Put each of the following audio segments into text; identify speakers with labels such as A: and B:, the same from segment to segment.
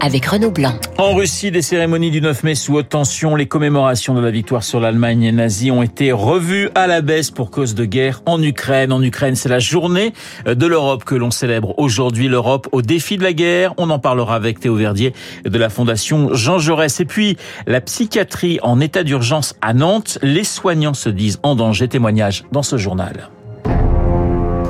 A: avec Renaud Blanc.
B: En Russie, des cérémonies du 9 mai sous haute tension, les commémorations de la victoire sur l'Allemagne nazie ont été revues à la baisse pour cause de guerre en Ukraine. En Ukraine, c'est la journée de l'Europe que l'on célèbre aujourd'hui. L'Europe au défi de la guerre. On en parlera avec Théo Verdier de la Fondation Jean Jaurès. Et puis, la psychiatrie en état d'urgence à Nantes. Les soignants se disent en danger. Témoignage dans ce journal.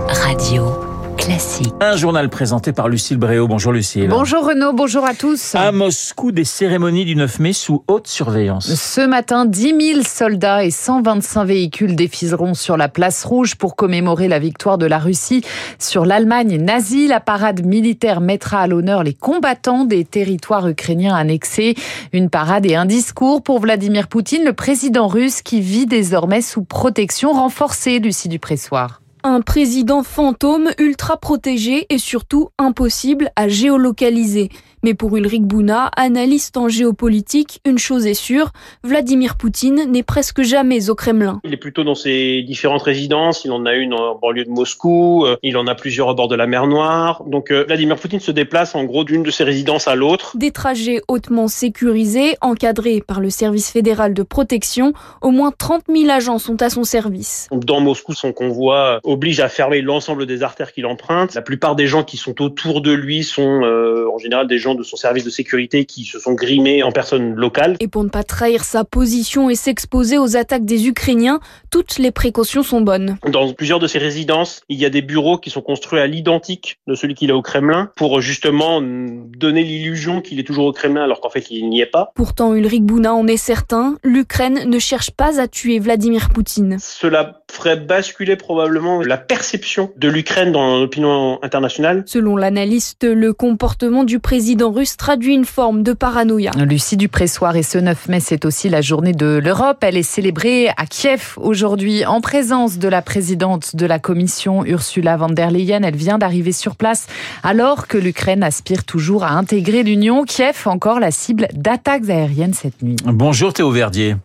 A: Radio. Classique.
B: Un journal présenté par Lucille Bréau. Bonjour Lucille.
C: Bonjour Renaud, bonjour à tous.
B: À Moscou, des cérémonies du 9 mai sous haute surveillance.
C: Ce matin, 10 000 soldats et 125 véhicules défileront sur la place rouge pour commémorer la victoire de la Russie sur l'Allemagne nazie. La parade militaire mettra à l'honneur les combattants des territoires ukrainiens annexés. Une parade et un discours pour Vladimir Poutine, le président russe qui vit désormais sous protection renforcée, Lucie Dupressoir
D: un président fantôme ultra protégé et surtout impossible à géolocaliser. Mais pour Ulrich Bouna, analyste en géopolitique, une chose est sûre, Vladimir Poutine n'est presque jamais au Kremlin.
E: Il est plutôt dans ses différentes résidences, il en a une en banlieue de Moscou, euh, il en a plusieurs au bord de la mer Noire. Donc euh, Vladimir Poutine se déplace en gros d'une de ses résidences à l'autre.
D: Des trajets hautement sécurisés, encadrés par le service fédéral de protection, au moins 30 000 agents sont à son service.
E: Dans Moscou, son convoi oblige à fermer l'ensemble des artères qu'il emprunte. La plupart des gens qui sont autour de lui sont euh, en général des gens de son service de sécurité qui se sont grimés en personnes locales.
D: Et pour ne pas trahir sa position et s'exposer aux attaques des Ukrainiens, toutes les précautions sont bonnes.
E: Dans plusieurs de ses résidences, il y a des bureaux qui sont construits à l'identique de celui qu'il a au Kremlin pour justement donner l'illusion qu'il est toujours au Kremlin alors qu'en fait il n'y est pas.
D: Pourtant, Ulrich Bouna en est certain, l'Ukraine ne cherche pas à tuer Vladimir Poutine.
E: Cela ferait basculer probablement la perception de l'Ukraine dans l'opinion internationale.
D: Selon l'analyste, le comportement du président russe traduit une forme de paranoïa.
C: Lucie Dupressoir et ce 9 mai, c'est aussi la journée de l'Europe. Elle est célébrée à Kiev aujourd'hui en présence de la présidente de la commission Ursula von der Leyen. Elle vient d'arriver sur place alors que l'Ukraine aspire toujours à intégrer l'Union. Kiev encore la cible d'attaques aériennes cette nuit.
B: Bonjour Théo Verdier.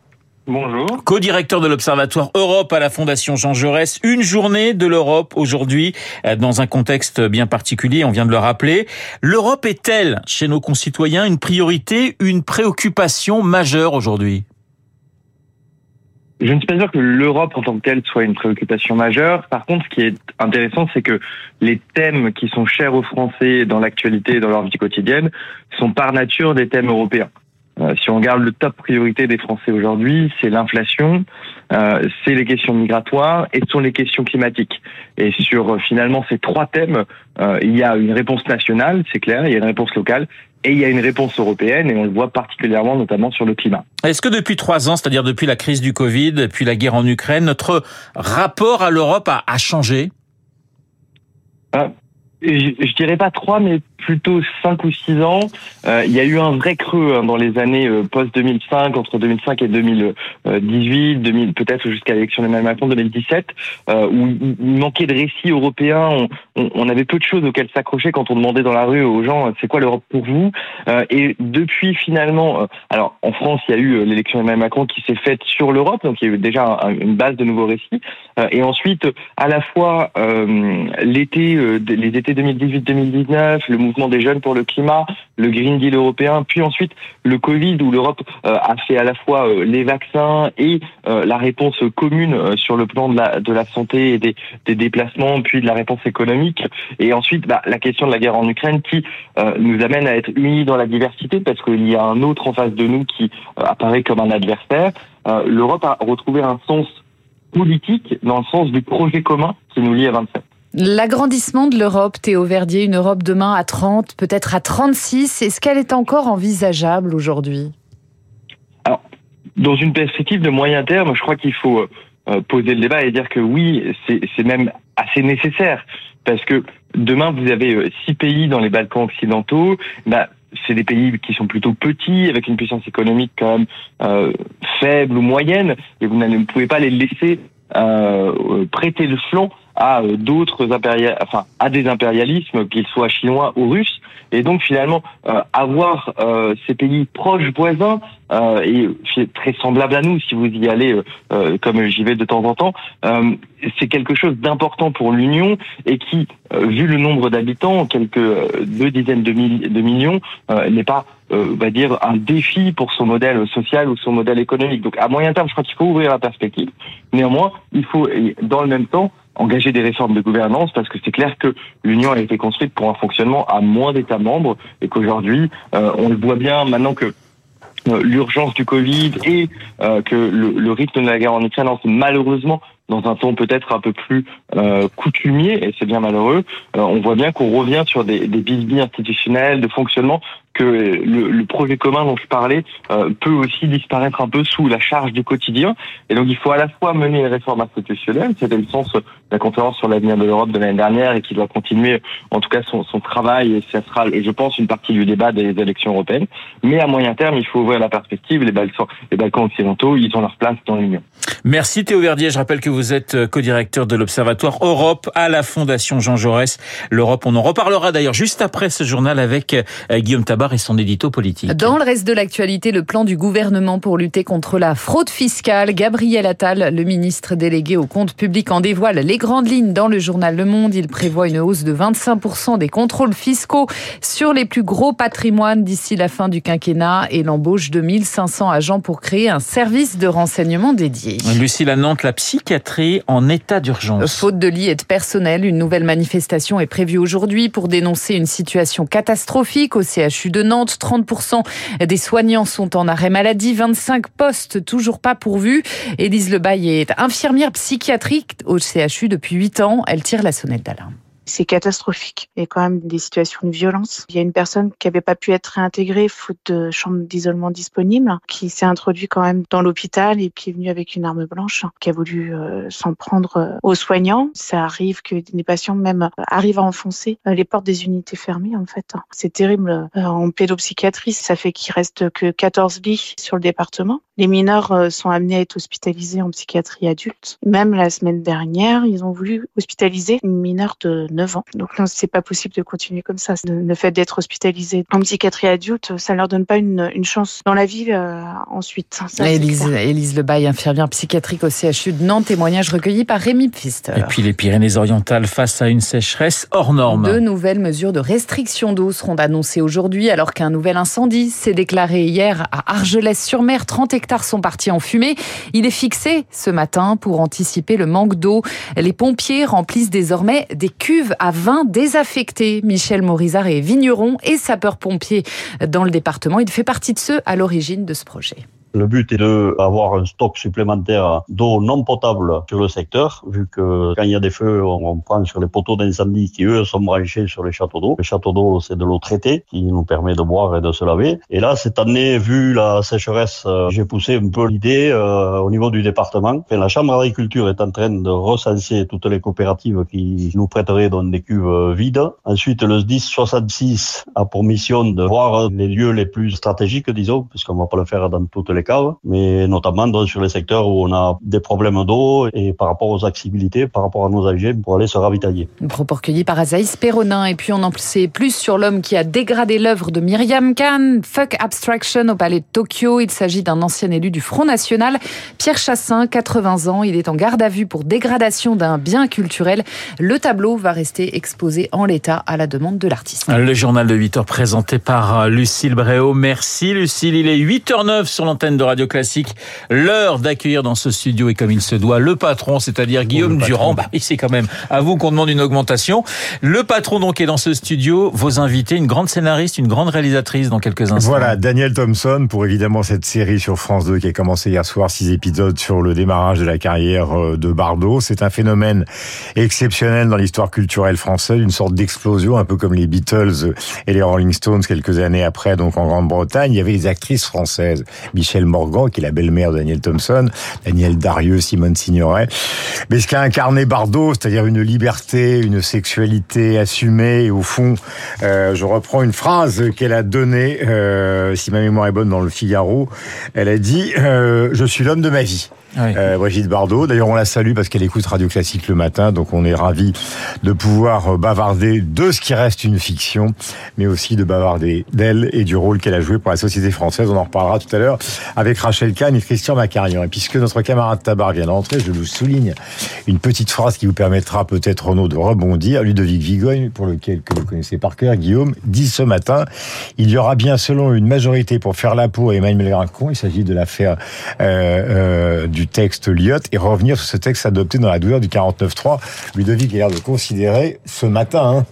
E: Bonjour.
B: Co-directeur de l'Observatoire Europe à la Fondation Jean Jaurès. Une journée de l'Europe aujourd'hui dans un contexte bien particulier, on vient de le rappeler. L'Europe est-elle, chez nos concitoyens, une priorité, une préoccupation majeure aujourd'hui?
F: Je ne suis pas sûr que l'Europe en tant que telle soit une préoccupation majeure. Par contre, ce qui est intéressant, c'est que les thèmes qui sont chers aux Français dans l'actualité et dans leur vie quotidienne sont par nature des thèmes européens. Euh, si on regarde le top priorité des Français aujourd'hui, c'est l'inflation, euh, c'est les questions migratoires et ce sont les questions climatiques. Et sur euh, finalement ces trois thèmes, euh, il y a une réponse nationale, c'est clair, il y a une réponse locale et il y a une réponse européenne et on le voit particulièrement notamment sur le climat.
B: Est-ce que depuis trois ans, c'est-à-dire depuis la crise du Covid, puis la guerre en Ukraine, notre rapport à l'Europe a, a changé?
F: Je, je dirais pas trois, mais plutôt 5 ou 6 ans, euh, il y a eu un vrai creux hein, dans les années euh, post-2005, entre 2005 et 2018, 2000, peut-être jusqu'à l'élection d'Emmanuel Macron 2017, euh, où il manquait de récits européens, on, avait peu de choses auxquelles s'accrocher quand on demandait dans la rue aux gens c'est quoi l'Europe pour vous euh, Et depuis finalement, euh, alors en France il y a eu l'élection d'Emmanuel Macron qui s'est faite sur l'Europe, donc il y a eu déjà un, une base de nouveaux récits, et ensuite à la fois l'été, les étés 2018-2019, le mouvement des jeunes pour le climat, le Green Deal européen, puis ensuite le Covid où l'Europe euh, a fait à la fois euh, les vaccins et euh, la réponse commune sur le plan de la, santé et des, des déplacements, puis de la réponse économique, et ensuite bah, la question de la guerre en Ukraine qui nous amène à être unis dans la diversité parce qu'il y a un autre en face de nous qui apparaît comme un adversaire. L'Europe a retrouvé un sens politique dans le sens du projet commun qui nous lie à 27.
C: L'agrandissement de l'Europe, Théo Verdier, une Europe demain à 30, peut-être à 36, est-ce qu'elle est encore envisageable aujourd'hui?
F: Alors, dans une perspective de moyen terme, je crois qu'il faut euh, poser le débat et dire que oui, c'est même assez nécessaire. Parce que demain, vous avez euh, six pays dans les Balkans occidentaux. Bah, c'est des pays qui sont plutôt petits, avec une puissance économique quand même euh, faible ou moyenne, et vous ne pouvez pas les laisser euh, prêter le flanc à d'autres impérial, enfin à des impérialismes, qu'ils soient chinois ou russes. Et donc finalement, avoir ces pays proches voisins euh, et très semblable à nous si vous y allez comme j'y vais de temps en temps. c'est quelque chose d'important pour l'Union et qui, vu le nombre d'habitants, quelques deux dizaines de, de millions, n'est pas euh, va dire un défi pour son modèle social ou son modèle économique. Donc à moyen terme, je crois qu'il faut ouvrir la perspective. Néanmoins, il faut dans le même temps engager des réformes de gouvernance parce que c'est clair que l'Union a été construite pour un fonctionnement à moins d'États membres et qu'aujourd'hui, euh, on le voit bien maintenant que euh, l'urgence du Covid et que le, le, rythme de la guerre en Ukraine malheureusement dans un ton peut-être un peu plus euh, coutumier, et c'est bien malheureux, on voit bien qu'on revient sur des, des bisbilles institutionnels de fonctionnement que le, le, projet commun dont je parlais euh, peut aussi disparaître un peu sous la charge du quotidien. Et donc il faut à la fois mener une réforme institutionnelle, c'était le sens de la conférence sur l'avenir de l'Europe de l'année dernière et qui doit continuer en tout cas son, son travail et ça sera, je pense, une partie du débat des élections européennes. Mais à moyen terme, il faut ouvrir la perspective. Les Balkans, les Balkans occidentaux, ils ont leur place dans l'Union.
B: Merci Théo Verdier. Je rappelle que vous êtes euh, co-directeur de l'Observatoire Europe à la Fondation Jean Jaurès. L'Europe, on en reparlera d'ailleurs juste après ce journal avec euh, Guillaume Tabar et son édito politique.
C: Dans le reste de l'actualité, le plan du gouvernement pour lutter contre la fraude fiscale. Gabriel Attal, le ministre délégué au compte public, en dévoile les grandes lignes dans le journal Le Monde. Il prévoit une hausse de 25% des contrôles fiscaux sur les plus gros patrimoines d'ici la fin du quinquennat et l'embauche de 1500 agents pour créer un service de renseignement dédié.
B: Lucille à Nantes, la psychiatrie en état d'urgence.
C: Faute de lits et de personnel, une nouvelle manifestation est prévue aujourd'hui pour dénoncer une situation catastrophique au CHU de Nantes. 30% des soignants sont en arrêt maladie, 25 postes toujours pas pourvus. Élise Lebaille est infirmière psychiatrique au CHU depuis 8 ans. Elle tire la sonnette d'alarme
G: c'est catastrophique. Il y a quand même des situations de violence. Il y a une personne qui n'avait pas pu être réintégrée faute de chambre d'isolement disponible, qui s'est introduit quand même dans l'hôpital et qui est venu avec une arme blanche, qui a voulu euh, s'en prendre euh, aux soignants. Ça arrive que des patients même arrivent à enfoncer euh, les portes des unités fermées en fait. C'est terrible. En pédopsychiatrie, ça fait qu'il reste que 14 lits sur le département. Les mineurs sont amenés à être hospitalisés en psychiatrie adulte. Même la semaine dernière, ils ont voulu hospitaliser une mineure de 9 ans. Donc non, c'est pas possible de continuer comme ça. Le fait d'être hospitalisé en psychiatrie adulte, ça leur donne pas une, une chance dans la vie euh, ensuite.
C: Ça, Élise, Élise Lebaille, infirmière psychiatrique au CHU de Nantes, témoignage recueilli par Rémi Pfister.
B: Et puis les Pyrénées-Orientales face à une sécheresse hors norme.
C: Deux nouvelles mesures de restriction d'eau seront annoncées aujourd'hui alors qu'un nouvel incendie s'est déclaré hier à Argelès-sur-Mer. 30 hectares sont partis en fumée. Il est fixé ce matin pour anticiper le manque d'eau. Les pompiers remplissent désormais des cuves à vin désaffectés. Michel Morizard est vigneron et sapeur-pompier dans le département. Il fait partie de ceux à l'origine de ce projet.
H: Le but est d'avoir un stock supplémentaire d'eau non potable sur le secteur, vu que quand il y a des feux, on prend sur les poteaux d'incendie qui, eux, sont branchés sur les châteaux d'eau. Les châteaux d'eau, c'est de l'eau traitée qui nous permet de boire et de se laver. Et là, cette année, vu la sécheresse, euh, j'ai poussé un peu l'idée euh, au niveau du département. La Chambre d'agriculture est en train de recenser toutes les coopératives qui nous prêteraient dans des cuves euh, vides. Ensuite, le 10 66 a pour mission de voir les lieux les plus stratégiques, disons, puisqu'on va pas le faire dans toutes les mais notamment dans, sur les secteurs où on a des problèmes d'eau et par rapport aux accessibilités, par rapport à nos âgés pour aller se ravitailler.
C: Propos recueillis par Azaïs Perronin. Et puis on en sait plus sur l'homme qui a dégradé l'œuvre de Myriam Khan, Fuck Abstraction au palais de Tokyo. Il s'agit d'un ancien élu du Front National, Pierre Chassin, 80 ans. Il est en garde à vue pour dégradation d'un bien culturel. Le tableau va rester exposé en l'état à la demande de l'artiste.
B: Le journal de 8 heures présenté par Lucille Bréau. Merci Lucille. Il est 8h09 sur l'antenne de Radio Classique. L'heure d'accueillir dans ce studio et comme il se doit le patron, c'est-à-dire Guillaume Durand. Bah, c'est quand même à vous qu'on demande une augmentation. Le patron donc est dans ce studio. Vos invités, une grande scénariste, une grande réalisatrice dans quelques instants.
I: Voilà, Daniel Thompson pour évidemment cette série sur France 2 qui a commencé hier soir, six épisodes sur le démarrage de la carrière euh, de Bardot. C'est un phénomène exceptionnel dans l'histoire culturelle française, une sorte d'explosion, un peu comme les Beatles et les Rolling Stones quelques années après, donc en Grande-Bretagne. Il y avait les actrices françaises, Michel Morgan, qui est la belle-mère de Daniel Thompson, Daniel Darieux, Simone Signoret. Mais ce qu'a incarné Bardot, c'est-à-dire une liberté, une sexualité assumée, et au fond, euh, je reprends une phrase qu'elle a donnée, euh, si ma mémoire est bonne, dans le Figaro. Elle a dit euh, Je suis l'homme de ma vie ». oui. Brigitte Bardot. D'ailleurs, on la salue parce qu'elle écoute Radio Classique le matin, donc on est ravi de pouvoir bavarder de ce qui reste une fiction, mais aussi de bavarder d'elle et du rôle qu'elle a joué pour la société française. On en reparlera tout à l'heure avec Rachel Kahn et Christian Macarian. Et puisque notre camarade Tabar vient d'entrer, je vous souligne une petite phrase qui vous permettra peut-être, Renaud, de rebondir. Ludovic Vigogne, pour lequel que vous connaissez par cœur, Guillaume, dit ce matin, il y aura bien, selon une majorité pour faire la peau à Emmanuel Macron, il s'agit de l'affaire euh, euh, du texte Lyotte, et revenir sur ce texte adopté dans la douleur du 49.3. Ludovic a l'air de considérer ce matin hein,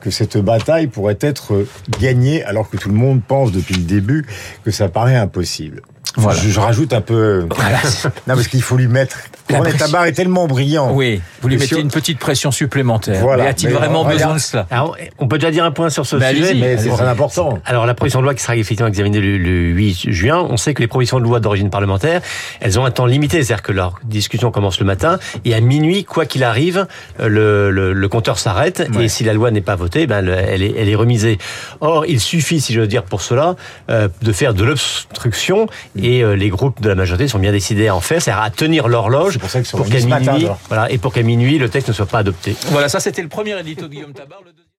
I: que cette bataille pourrait être gagnée, alors que tout le monde pense depuis le début que ça paraît impossible. Voilà. Je, je, rajoute un peu. Voilà. non, parce qu'il faut lui mettre. Le tabac est tellement brillant.
B: Oui, vous lui mettez une petite pression supplémentaire. Voilà. Mais a-t-il vraiment besoin de cela
J: Alors, On peut déjà dire un point sur ce
B: bah,
J: sujet,
I: mais c'est très important.
J: Alors, la proposition de loi qui sera effectivement examinée le, le 8 juin, on sait que les propositions de loi d'origine parlementaire, elles ont un temps limité, c'est-à-dire que leur discussion commence le matin et à minuit, quoi qu'il arrive, le, le, le compteur s'arrête ouais. et si la loi n'est pas votée, ben, elle, est, elle est remisée. Or, il suffit, si je veux dire, pour cela, euh, de faire de l'obstruction et euh, les groupes de la majorité sont bien décidés à en faire, c'est-à-dire à tenir l'horloge
I: pour,
J: pour qu'à minuit, voilà, et pour qu'à minuit le texte ne soit pas adopté.
B: Voilà, ça c'était le premier édito de Guillaume Tabar. Le